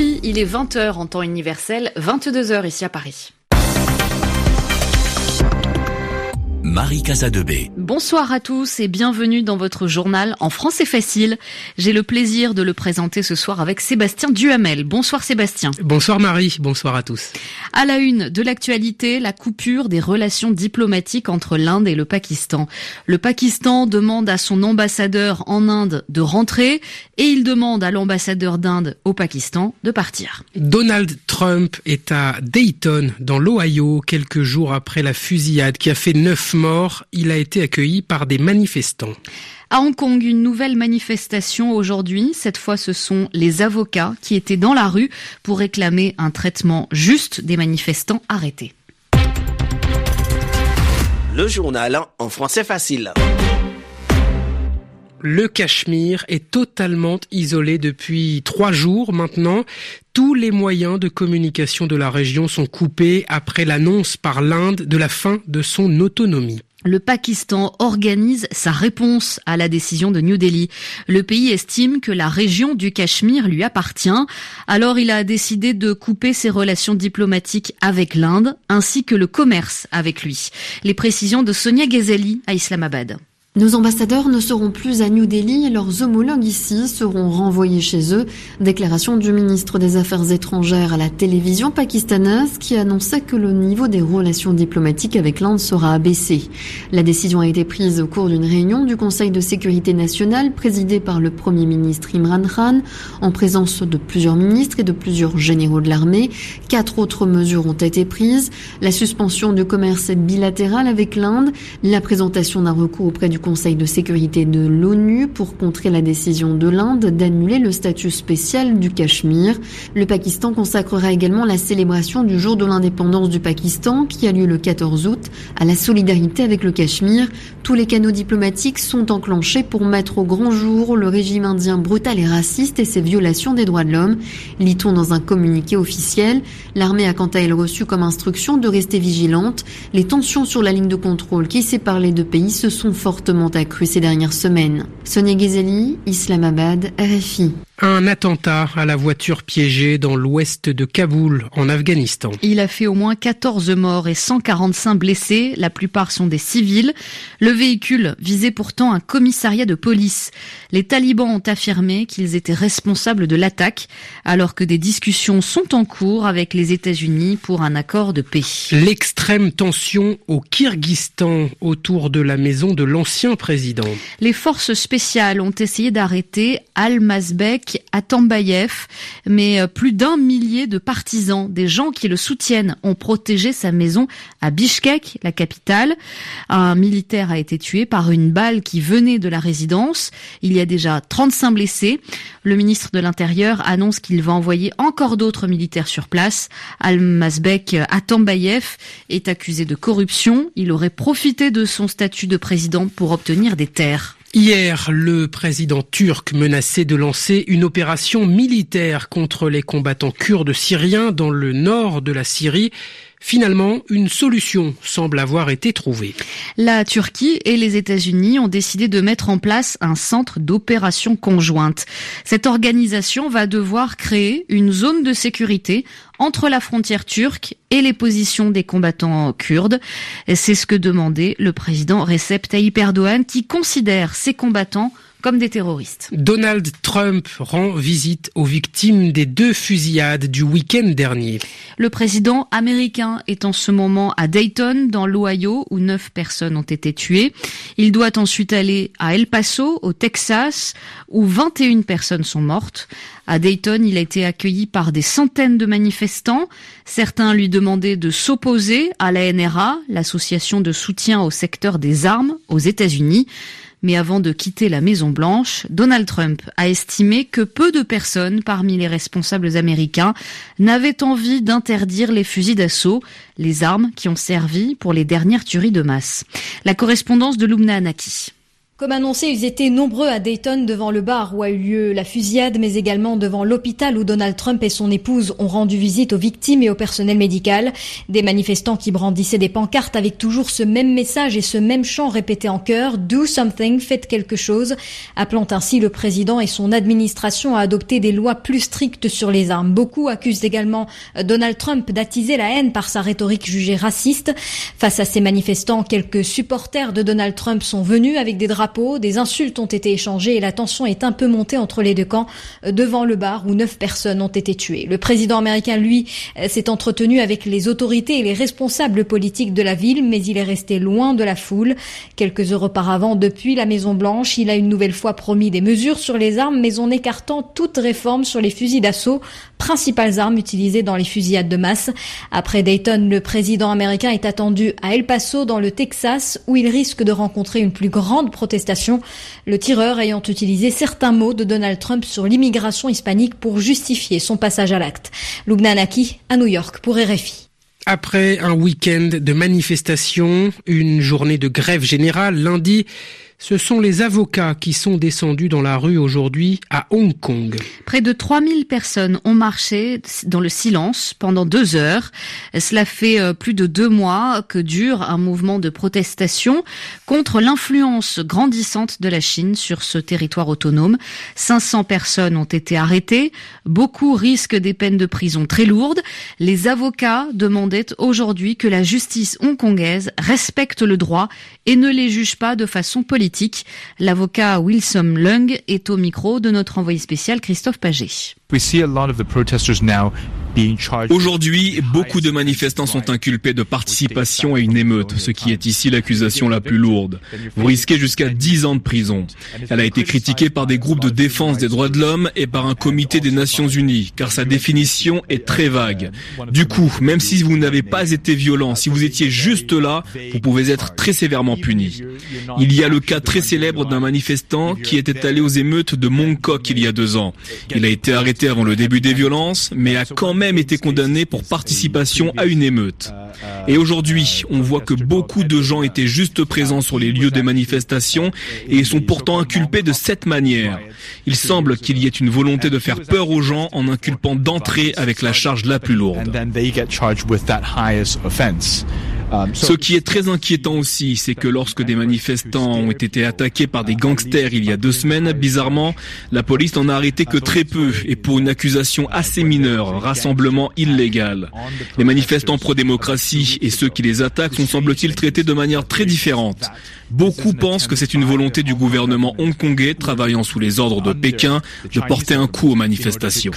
Il est 20h en temps universel, 22h ici à Paris. Marie Casadebé. Bonsoir à tous et bienvenue dans votre journal En français facile. J'ai le plaisir de le présenter ce soir avec Sébastien Duhamel. Bonsoir Sébastien. Bonsoir Marie, bonsoir à tous. À la une de l'actualité, la coupure des relations diplomatiques entre l'Inde et le Pakistan. Le Pakistan demande à son ambassadeur en Inde de rentrer et il demande à l'ambassadeur d'Inde au Pakistan de partir. Donald Trump est à Dayton, dans l'Ohio, quelques jours après la fusillade qui a fait neuf mort, il a été accueilli par des manifestants. À Hong Kong, une nouvelle manifestation aujourd'hui. Cette fois, ce sont les avocats qui étaient dans la rue pour réclamer un traitement juste des manifestants arrêtés. Le journal en français facile. Le Cachemire est totalement isolé depuis trois jours maintenant. Tous les moyens de communication de la région sont coupés après l'annonce par l'Inde de la fin de son autonomie. Le Pakistan organise sa réponse à la décision de New Delhi. Le pays estime que la région du Cachemire lui appartient, alors il a décidé de couper ses relations diplomatiques avec l'Inde ainsi que le commerce avec lui. Les précisions de Sonia Ghazali à Islamabad. Nos ambassadeurs ne seront plus à New Delhi et leurs homologues ici seront renvoyés chez eux. Déclaration du ministre des Affaires étrangères à la télévision pakistanaise qui annonçait que le niveau des relations diplomatiques avec l'Inde sera abaissé. La décision a été prise au cours d'une réunion du Conseil de sécurité nationale présidée par le Premier ministre Imran Khan en présence de plusieurs ministres et de plusieurs généraux de l'armée. Quatre autres mesures ont été prises. La suspension du commerce bilatéral avec l'Inde, la présentation d'un recours auprès du Conseil de sécurité de l'ONU pour contrer la décision de l'Inde d'annuler le statut spécial du Cachemire. Le Pakistan consacrera également la célébration du jour de l'indépendance du Pakistan qui a lieu le 14 août à la solidarité avec le Cachemire. Tous les canaux diplomatiques sont enclenchés pour mettre au grand jour le régime indien brutal et raciste et ses violations des droits de l'homme. Lit-on dans un communiqué officiel, l'armée a quant à elle reçu comme instruction de rester vigilante. Les tensions sur la ligne de contrôle qui sépare les deux pays se sont fortement accru ces dernières semaines. Sonia Ghazali, Islamabad, RFI. Un attentat à la voiture piégée dans l'ouest de Kaboul, en Afghanistan. Il a fait au moins 14 morts et 145 blessés, la plupart sont des civils. Le véhicule visait pourtant un commissariat de police. Les talibans ont affirmé qu'ils étaient responsables de l'attaque, alors que des discussions sont en cours avec les États-Unis pour un accord de paix. L'extrême tension au Kyrgyzstan autour de la maison de l'ancien président. Les forces spéciales ont essayé d'arrêter Al-Mazbek Atambayev, mais euh, plus d'un millier de partisans, des gens qui le soutiennent, ont protégé sa maison à Bishkek, la capitale. Un militaire a été tué par une balle qui venait de la résidence. Il y a déjà 35 blessés. Le ministre de l'Intérieur annonce qu'il va envoyer encore d'autres militaires sur place. Al-Mazbek Atambayev est accusé de corruption. Il aurait profité de son statut de président pour obtenir des terres. Hier, le président turc menaçait de lancer une opération militaire contre les combattants kurdes syriens dans le nord de la Syrie. Finalement, une solution semble avoir été trouvée. La Turquie et les États-Unis ont décidé de mettre en place un centre d'opération conjointe. Cette organisation va devoir créer une zone de sécurité entre la frontière turque et les positions des combattants kurdes. C'est ce que demandait le président Recep Tayyip Erdogan qui considère ces combattants comme des terroristes. Donald Trump rend visite aux victimes des deux fusillades du week-end dernier. Le président américain est en ce moment à Dayton, dans l'Ohio, où neuf personnes ont été tuées. Il doit ensuite aller à El Paso, au Texas, où 21 personnes sont mortes. À Dayton, il a été accueilli par des centaines de manifestants. Certains lui demandaient de s'opposer à la NRA, l'association de soutien au secteur des armes aux États-Unis. Mais avant de quitter la Maison Blanche, Donald Trump a estimé que peu de personnes parmi les responsables américains n'avaient envie d'interdire les fusils d'assaut, les armes qui ont servi pour les dernières tueries de masse. La correspondance de Lumna Anaki. Comme annoncé, ils étaient nombreux à Dayton devant le bar où a eu lieu la fusillade, mais également devant l'hôpital où Donald Trump et son épouse ont rendu visite aux victimes et au personnel médical. Des manifestants qui brandissaient des pancartes avec toujours ce même message et ce même chant répété en chœur, Do something, faites quelque chose, appelant ainsi le président et son administration à adopter des lois plus strictes sur les armes. Beaucoup accusent également Donald Trump d'attiser la haine par sa rhétorique jugée raciste. Face à ces manifestants, quelques supporters de Donald Trump sont venus avec des drapeaux des insultes ont été échangées et la tension est un peu montée entre les deux camps euh, devant le bar où neuf personnes ont été tuées. Le président américain, lui, euh, s'est entretenu avec les autorités et les responsables politiques de la ville, mais il est resté loin de la foule. Quelques heures auparavant, depuis la Maison Blanche, il a une nouvelle fois promis des mesures sur les armes, mais en écartant toute réforme sur les fusils d'assaut, principales armes utilisées dans les fusillades de masse. Après Dayton, le président américain est attendu à El Paso, dans le Texas, où il risque de rencontrer une plus grande protestation le tireur ayant utilisé certains mots de Donald Trump sur l'immigration hispanique pour justifier son passage à l'acte. Lubna Naki, à New York, pour RFI. Après un week-end de manifestations, une journée de grève générale lundi, ce sont les avocats qui sont descendus dans la rue aujourd'hui à Hong Kong. Près de 3000 personnes ont marché dans le silence pendant deux heures. Cela fait euh, plus de deux mois que dure un mouvement de protestation contre l'influence grandissante de la Chine sur ce territoire autonome. 500 personnes ont été arrêtées. Beaucoup risquent des peines de prison très lourdes. Les avocats demandaient aujourd'hui que la justice hongkongaise respecte le droit et ne les juge pas de façon politique. L'avocat Wilson Lung est au micro de notre envoyé spécial Christophe Paget. Aujourd'hui, beaucoup de manifestants sont inculpés de participation à une émeute, ce qui est ici l'accusation la plus lourde. Vous risquez jusqu'à 10 ans de prison. Elle a été critiquée par des groupes de défense des droits de l'homme et par un comité des Nations Unies, car sa définition est très vague. Du coup, même si vous n'avez pas été violent, si vous étiez juste là, vous pouvez être très sévèrement puni. Il y a le cas très célèbre d'un manifestant qui était allé aux émeutes de Mongkok il y a deux ans. Il a été arrêté avant le début des violences, mais a quand même été condamné pour participation à une émeute. Et aujourd'hui, on voit que beaucoup de gens étaient juste présents sur les lieux des manifestations et sont pourtant inculpés de cette manière. Il semble qu'il y ait une volonté de faire peur aux gens en inculpant d'entrée avec la charge la plus lourde. Um, Ce qui est très inquiétant aussi, c'est que lorsque des manifestants ont été attaqués par des gangsters il y a deux semaines, bizarrement, la police n'en a arrêté que très peu et pour une accusation assez mineure, rassemblement illégal. Les manifestants pro-démocratie et ceux qui les attaquent sont semble-t-il traités de manière très différente. Beaucoup pensent que c'est une volonté du gouvernement hongkongais travaillant sous les ordres de Pékin de porter un coup aux manifestations.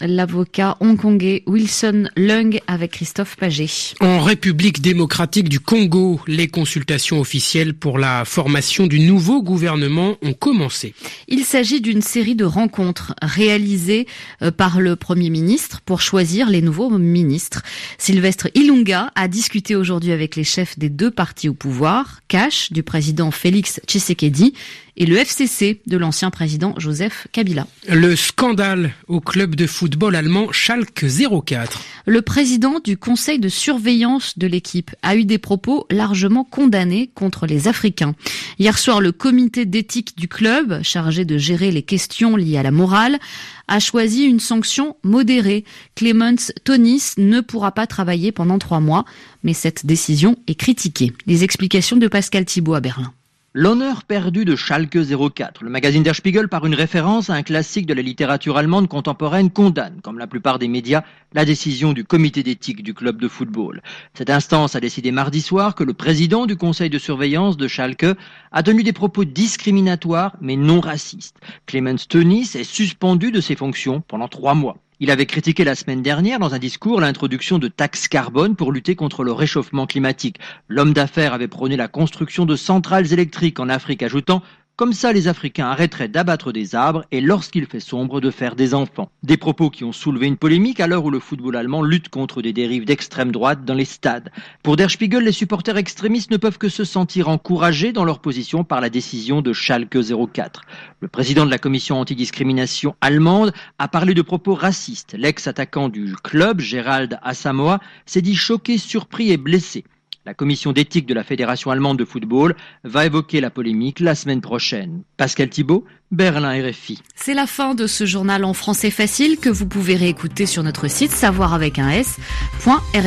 L'avocat hongkongais Wilson Lung avec Christophe Paget. En République démocratique du Congo, les consultations officielles pour la formation du nouveau gouvernement ont commencé. Il s'agit d'une série de rencontres réalisées euh, par le Premier ministre pour choisir les nouveaux ministres. Sylvestre Ilunga a discuté aujourd'hui avec les chefs des deux partis au pouvoir, Cash du président Félix Tshisekedi et le FCC de l'ancien président Joseph Kabila. Le scandale au club de football allemand Schalke 04. Le président du conseil de surveillance de l'équipe a eu des propos largement condamnés contre les Africains. Hier soir, le comité d'éthique du club, chargé de gérer les questions liées à la morale, a choisi une sanction modérée. Clemens Tonis ne pourra pas travailler pendant trois mois, mais cette décision est critiquée. Les explications de Pascal Thibault à Berlin. L'honneur perdu de Schalke 04. Le magazine Der Spiegel, par une référence à un classique de la littérature allemande contemporaine, condamne, comme la plupart des médias, la décision du comité d'éthique du club de football. Cette instance a décidé mardi soir que le président du conseil de surveillance de Schalke a tenu des propos discriminatoires mais non racistes. Clemens Tönnies est suspendu de ses fonctions pendant trois mois. Il avait critiqué la semaine dernière dans un discours l'introduction de taxes carbone pour lutter contre le réchauffement climatique. L'homme d'affaires avait prôné la construction de centrales électriques en Afrique, ajoutant comme ça, les Africains arrêteraient d'abattre des arbres et lorsqu'il fait sombre, de faire des enfants. Des propos qui ont soulevé une polémique à l'heure où le football allemand lutte contre des dérives d'extrême droite dans les stades. Pour Der Spiegel, les supporters extrémistes ne peuvent que se sentir encouragés dans leur position par la décision de Schalke 04. Le président de la commission antidiscrimination allemande a parlé de propos racistes. L'ex-attaquant du club, Gérald Asamoah, s'est dit choqué, surpris et blessé. La commission d'éthique de la Fédération allemande de football va évoquer la polémique la semaine prochaine. Pascal Thibault, Berlin RFI. C'est la fin de ce journal en français facile que vous pouvez réécouter sur notre site savoir avec un s.rfi.fr.